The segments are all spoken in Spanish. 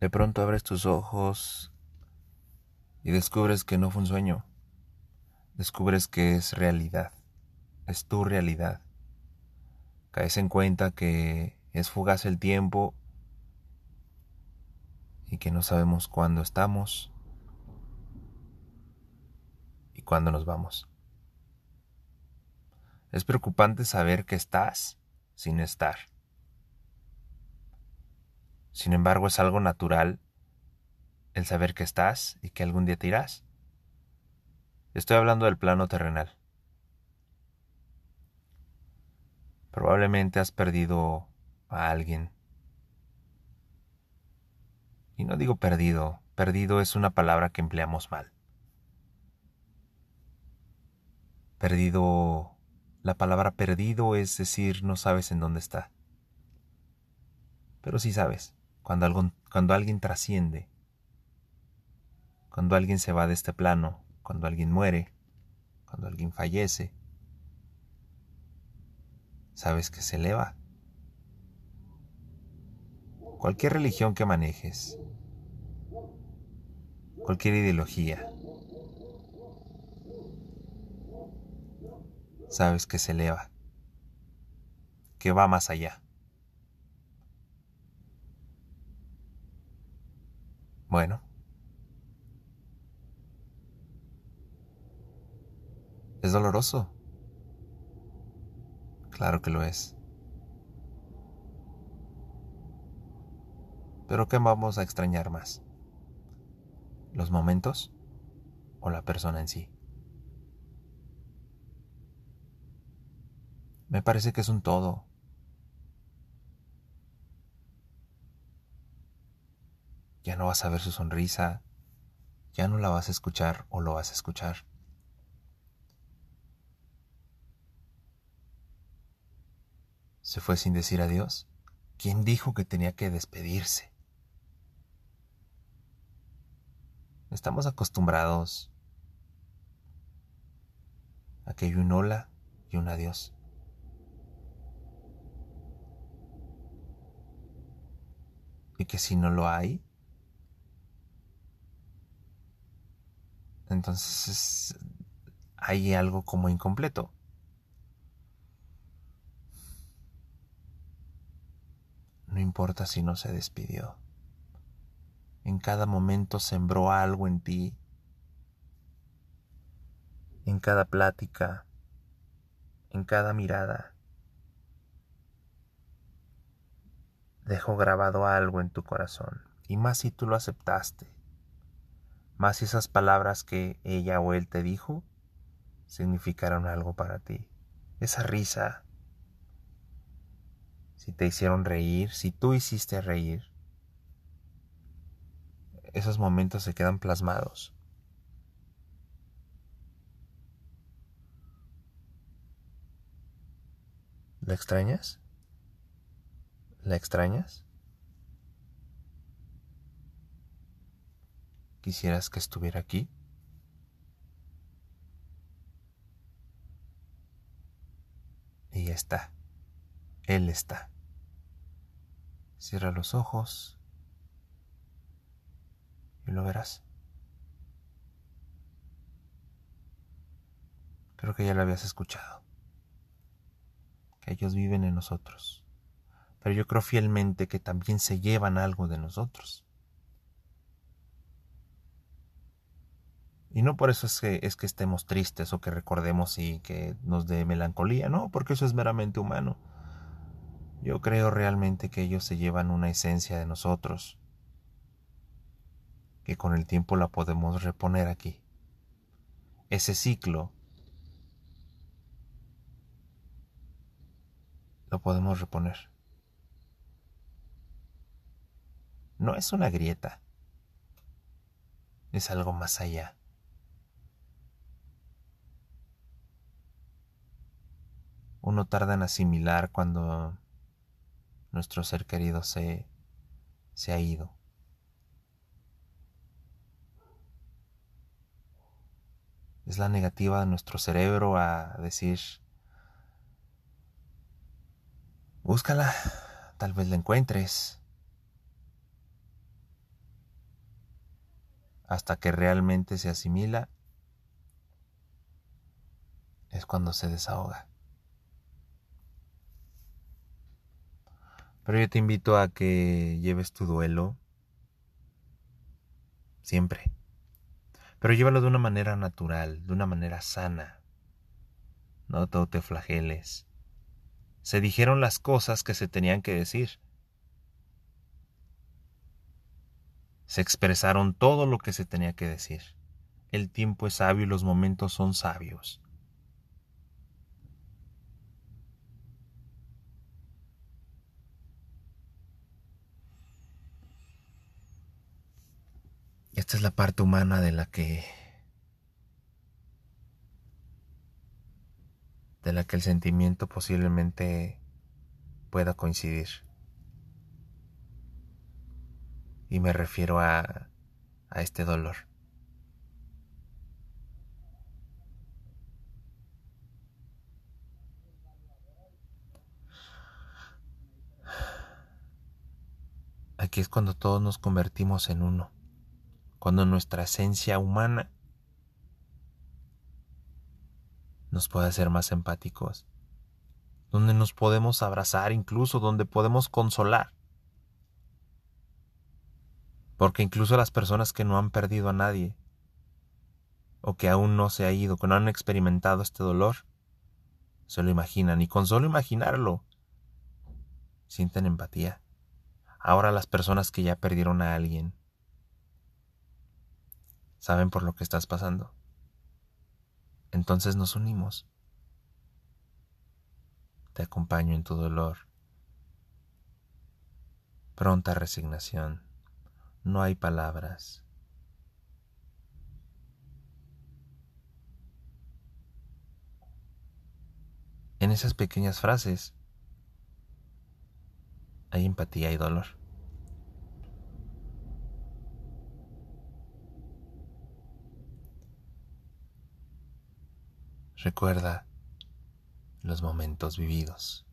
De pronto abres tus ojos y descubres que no fue un sueño. Descubres que es realidad. Es tu realidad. Caes en cuenta que es fugaz el tiempo y que no sabemos cuándo estamos y cuándo nos vamos. Es preocupante saber que estás sin estar. Sin embargo, es algo natural el saber que estás y que algún día te irás. Estoy hablando del plano terrenal. Probablemente has perdido a alguien. Y no digo perdido, perdido es una palabra que empleamos mal. Perdido, la palabra perdido es decir no sabes en dónde está. Pero sí sabes. Cuando, cuando alguien trasciende, cuando alguien se va de este plano, cuando alguien muere, cuando alguien fallece, sabes que se eleva. Cualquier religión que manejes, cualquier ideología, sabes que se eleva, que va más allá. Bueno. ¿Es doloroso? Claro que lo es. Pero ¿qué vamos a extrañar más? ¿Los momentos o la persona en sí? Me parece que es un todo. Ya no vas a ver su sonrisa, ya no la vas a escuchar o lo vas a escuchar. Se fue sin decir adiós. ¿Quién dijo que tenía que despedirse? Estamos acostumbrados a que hay un hola y un adiós. Y que si no lo hay, Entonces hay algo como incompleto. No importa si no se despidió. En cada momento sembró algo en ti. En cada plática. En cada mirada. Dejó grabado algo en tu corazón. Y más si tú lo aceptaste más esas palabras que ella o él te dijo significaron algo para ti. Esa risa, si te hicieron reír, si tú hiciste reír, esos momentos se quedan plasmados. ¿La extrañas? ¿La extrañas? ¿Quisieras que estuviera aquí? Y está. Él está. Cierra los ojos y lo verás. Creo que ya lo habías escuchado. Que ellos viven en nosotros. Pero yo creo fielmente que también se llevan algo de nosotros. Y no por eso es que, es que estemos tristes o que recordemos y que nos dé melancolía, no, porque eso es meramente humano. Yo creo realmente que ellos se llevan una esencia de nosotros, que con el tiempo la podemos reponer aquí. Ese ciclo lo podemos reponer. No es una grieta, es algo más allá. Uno tarda en asimilar cuando nuestro ser querido se, se ha ido. Es la negativa de nuestro cerebro a decir, búscala, tal vez la encuentres. hasta que realmente se asimila, es cuando se desahoga. Pero yo te invito a que lleves tu duelo siempre. Pero llévalo de una manera natural, de una manera sana. No te flageles. Se dijeron las cosas que se tenían que decir. Se expresaron todo lo que se tenía que decir. El tiempo es sabio y los momentos son sabios. Esta es la parte humana de la que de la que el sentimiento posiblemente pueda coincidir. Y me refiero a, a este dolor. Aquí es cuando todos nos convertimos en uno cuando nuestra esencia humana nos puede hacer más empáticos, donde nos podemos abrazar incluso, donde podemos consolar. Porque incluso las personas que no han perdido a nadie, o que aún no se ha ido, que no han experimentado este dolor, se lo imaginan, y con solo imaginarlo, sienten empatía. Ahora las personas que ya perdieron a alguien, saben por lo que estás pasando. Entonces nos unimos. Te acompaño en tu dolor. Pronta resignación. No hay palabras. En esas pequeñas frases hay empatía y dolor. Recuerda los momentos vividos.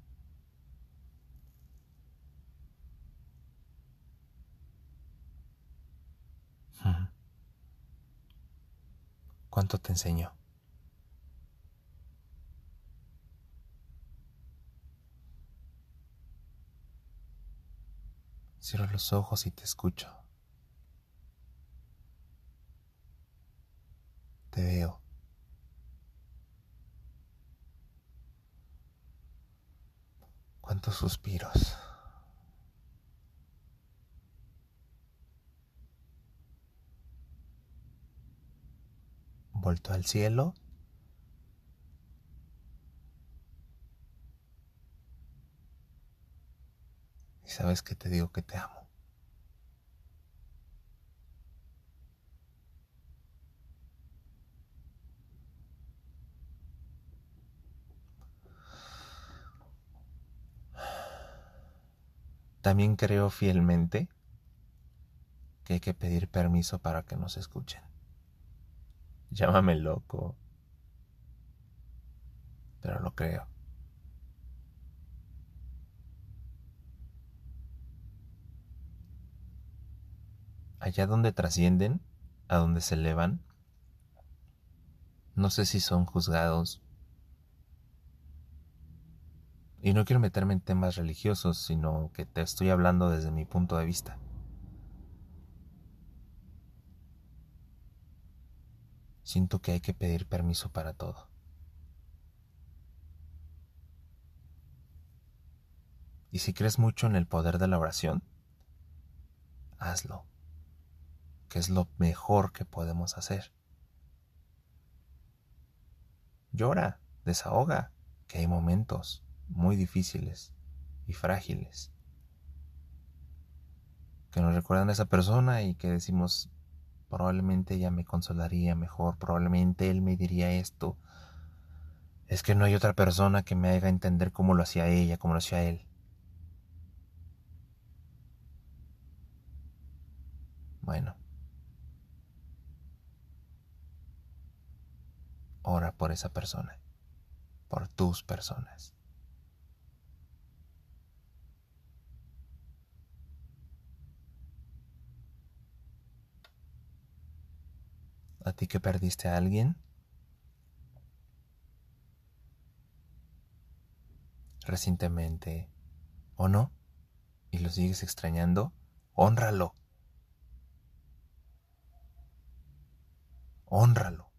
¿Cuánto te enseñó? Cierro los ojos y te escucho. Te veo. Suspiros. Vuelto al cielo. Y sabes que te digo que te amo. También creo fielmente que hay que pedir permiso para que nos escuchen. Llámame loco, pero lo creo. Allá donde trascienden, a donde se elevan, no sé si son juzgados y no quiero meterme en temas religiosos, sino que te estoy hablando desde mi punto de vista. Siento que hay que pedir permiso para todo. Y si crees mucho en el poder de la oración, hazlo, que es lo mejor que podemos hacer. Llora, desahoga, que hay momentos muy difíciles y frágiles que nos recuerdan a esa persona y que decimos probablemente ella me consolaría mejor, probablemente él me diría esto. Es que no hay otra persona que me haga entender cómo lo hacía ella, cómo lo hacía él. Bueno. Ora por esa persona, por tus personas. A ti que perdiste a alguien recientemente o no y lo sigues extrañando, honralo. Honralo.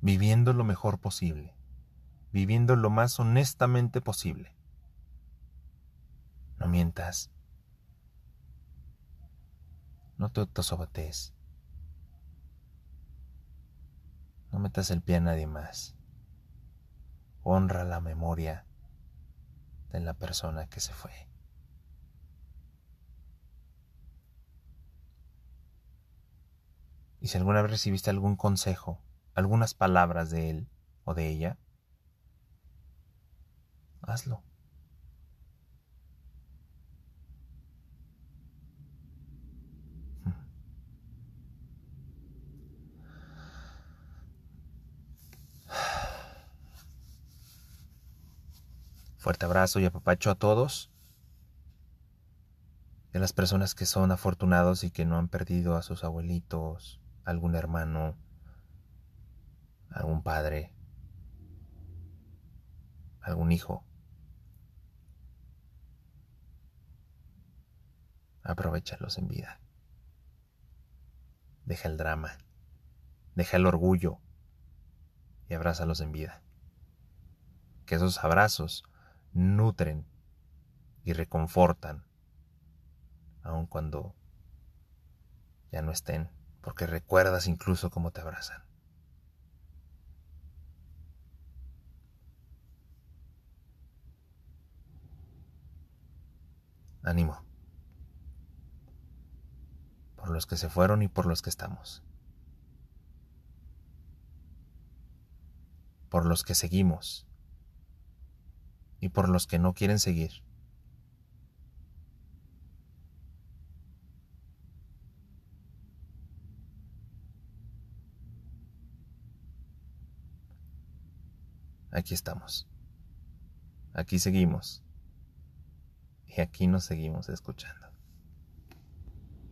Viviendo lo mejor posible, viviendo lo más honestamente posible. No mientas. No te autosabotees. No metas el pie a nadie más. Honra la memoria de la persona que se fue. Y si alguna vez recibiste algún consejo, algunas palabras de él o de ella, hazlo. Fuerte abrazo y apapacho a todos. De las personas que son afortunados y que no han perdido a sus abuelitos, algún hermano, algún padre, algún hijo. Aprovechalos en vida. Deja el drama, deja el orgullo y abrázalos en vida. Que esos abrazos nutren y reconfortan, aun cuando ya no estén, porque recuerdas incluso cómo te abrazan. Ánimo. Por los que se fueron y por los que estamos. Por los que seguimos y por los que no quieren seguir. Aquí estamos. Aquí seguimos. Y aquí nos seguimos escuchando.